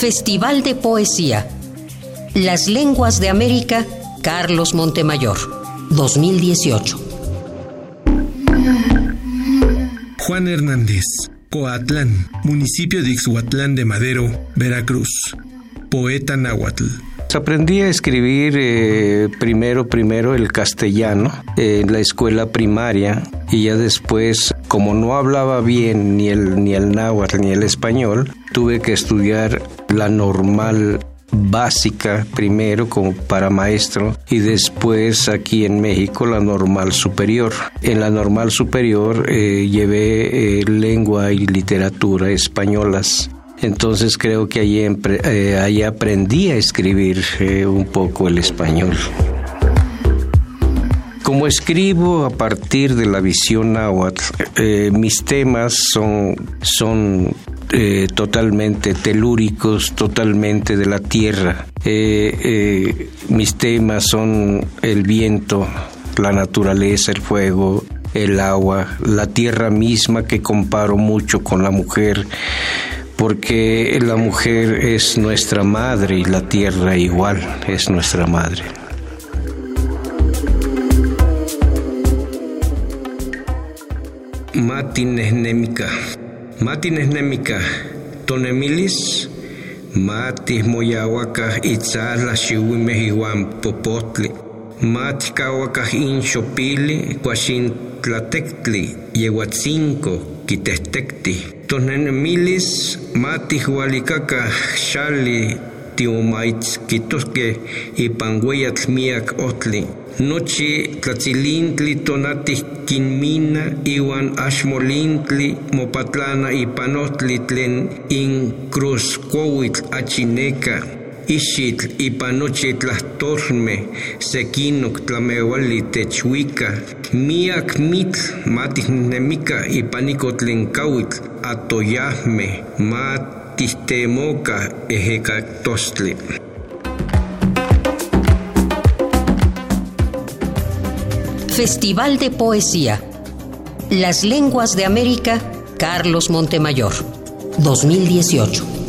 Festival de Poesía. Las Lenguas de América, Carlos Montemayor, 2018. Juan Hernández, Coatlán, municipio de Ixhuatlán de Madero, Veracruz. Poeta náhuatl. Aprendí a escribir eh, primero, primero el castellano en la escuela primaria y ya después, como no hablaba bien ni el, ni el náhuatl ni el español, tuve que estudiar la normal básica primero como para maestro y después aquí en México la normal superior. En la normal superior eh, llevé eh, lengua y literatura españolas entonces creo que allí, eh, aprendí a escribir eh, un poco el español. Como escribo a partir de la visión náhuatl, eh, mis temas son, son totalmente telúricos, totalmente de la tierra. mis temas son el viento, la naturaleza, el fuego, el agua, la tierra misma que comparo mucho con la mujer porque la mujer es nuestra madre y la tierra igual es nuestra madre. Matinesnémica. Matinesnémica. Tonemilis. Matis moyahuaca itzala xiuimeh popotli. Matkawakah inxopili kuaxintlatectli yehuatzinco kitehtekti milis mati hualicacah xali tiomaitzquitosqueh ipan ueyatl miak ohtli. Nochi tlatzilintli tonatih kinmina iwan axmolintli mopatlana ipan ohtli tlen incruzcuauitl achineka ixitl ipan nochi tlahtolmeh sekinok tlameuali techwika miak mitl matihnemica ipan ikotlnkauitl atoyahmeh matihtemokah ejekatostli. Festival de Poesía. Las Lenguas de América, Carlos Montemayor, 2018.